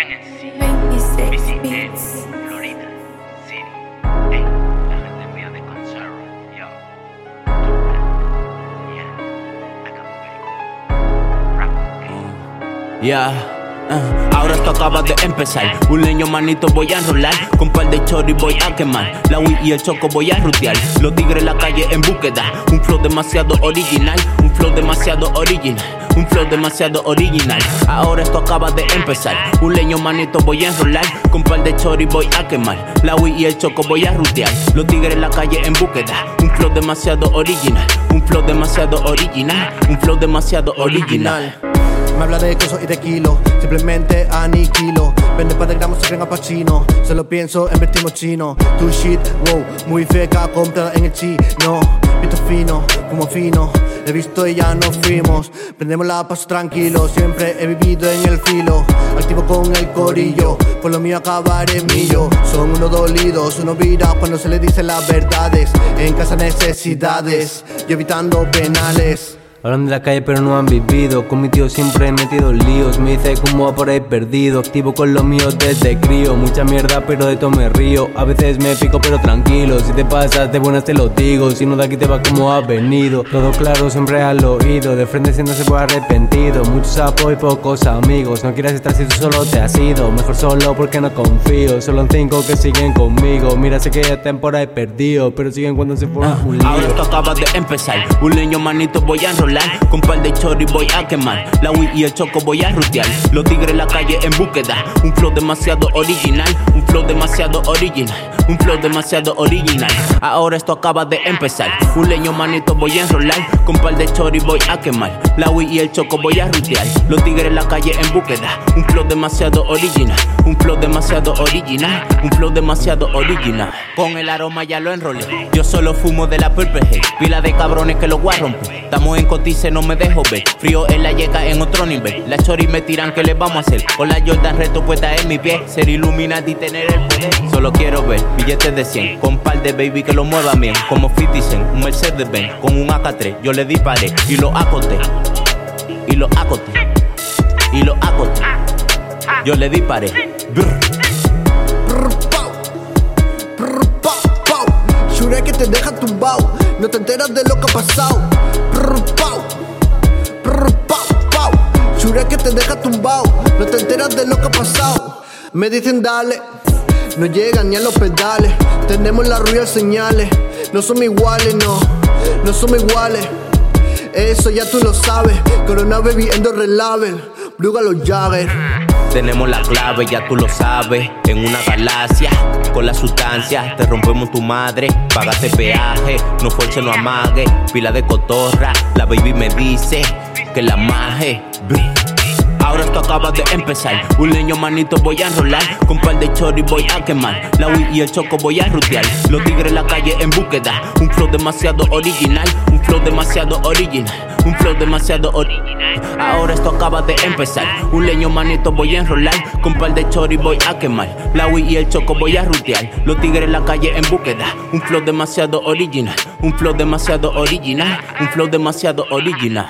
En sí. 26 Visité. Florida City. Ey, la gente mía de Conserva. Yo. Yeah. Rap game. Ya. ah, ahora esto acaba de empezar. Un leño manito voy a enrolar. Con par de chori voy a quemar. La Wii y el choco voy a rutear. Los tigres en la calle en búsqueda. Un flow demasiado original. Un flow demasiado original. Un flow demasiado original. Ahora esto acaba de empezar. Un leño manito voy a enrolar. Con par de chori voy a quemar. La Wii y el choco voy a rutear. Los tigres en la calle en búsqueda. Un flow demasiado original. Un flow demasiado original. Un flow demasiado original. Me habla de queso y de kilo, simplemente aniquilo. Vende par de gramos se creen a Pacino. Solo pienso en vestimos chino. Tu shit, wow, muy feca, comprada en el chino. Visto fino, como fino. He visto y ya nos fuimos. Prendemos la paso tranquilo, siempre he vivido en el filo. Activo con el corillo, por lo mío acabaré millo. Son unos dolidos, unos virados cuando se les dicen las verdades. En casa necesidades y evitando penales. Hablan de la calle pero no han vivido. Con mi tío siempre he metido líos. Me dice como va por ahí perdido. Activo con los míos desde crío. Mucha mierda pero de todo me río. A veces me pico pero tranquilo. Si te pasas de buenas te lo digo. Si no de aquí te va como has venido. Todo claro siempre al oído. De frente si no se puede arrepentido. Muchos apoyo y pocos amigos. No quieras estar si tú solo te has ido. Mejor solo porque no confío. Solo en cinco que siguen conmigo. Mira sé que ya están por ahí perdido Pero siguen cuando se fueron un lío. Ahora esto acaba de empezar. Un leño manito voy a enrolar. Con par de chori voy a quemar. La Wii y el choco voy a rutear. Los tigres en la calle en búsqueda. Un flow demasiado original. Un flow demasiado original. Un flow demasiado original. Ahora esto acaba de empezar. Un leño manito voy a enrolar. Con par de chori voy a quemar. La Wii y el choco voy a rutear. Los tigres en la calle en búsqueda. Un flow demasiado original. Un flow demasiado original. Un flow demasiado original. Con el aroma ya lo enrolé. Yo solo fumo de la Purple. Pila de cabrones que los voy. Estamos en cotice, no me dejo ver. Frío en la llega en otro nivel. La chori me tiran, ¿qué les vamos a hacer? Con la Jordan reto puesta en mi pie. Ser Illuminati y tener el poder. Solo quiero ver billetes de 100. Con par de baby que lo muevan bien. Como 50 Cent, un Mercedes Benz. Con un AK3, yo le disparé y lo acoté. Y lo acoté. Y lo acoté. Yo le disparé. Juré que te deja tumbao. No te enteras de lo que ha pasado. No te enteras de lo que ha pasado. Me dicen dale. No llegan ni a los pedales. Tenemos las real señales. No somos iguales, no. No somos iguales. Eso ya tú lo sabes. Corona baby endo relavel. Bruga los Jagger. Tenemos la clave, ya tú lo sabes. En una galaxia, con la sustancia, te rompemos tu madre. Pagaste peaje, no fuerce, no amague. Pila de cotorra, la baby me dice que la maje. Ahora esto acaba de empezar. Un leño manito voy a enrolar. Con par de chori voy a quemar. La Wii y el choco voy a rutear. Los tigres en la calle en búsqueda. Un flow demasiado original. Un flow demasiado original. Un flow demasiado original. Ahora esto acaba de empezar. Un leño manito voy a enrolar. Con par de chori voy a quemar. La Wii y el choco voy a rutear. Los tigres en la calle en búsqueda. Un flow demasiado original. Un flow demasiado original. Un flow demasiado original.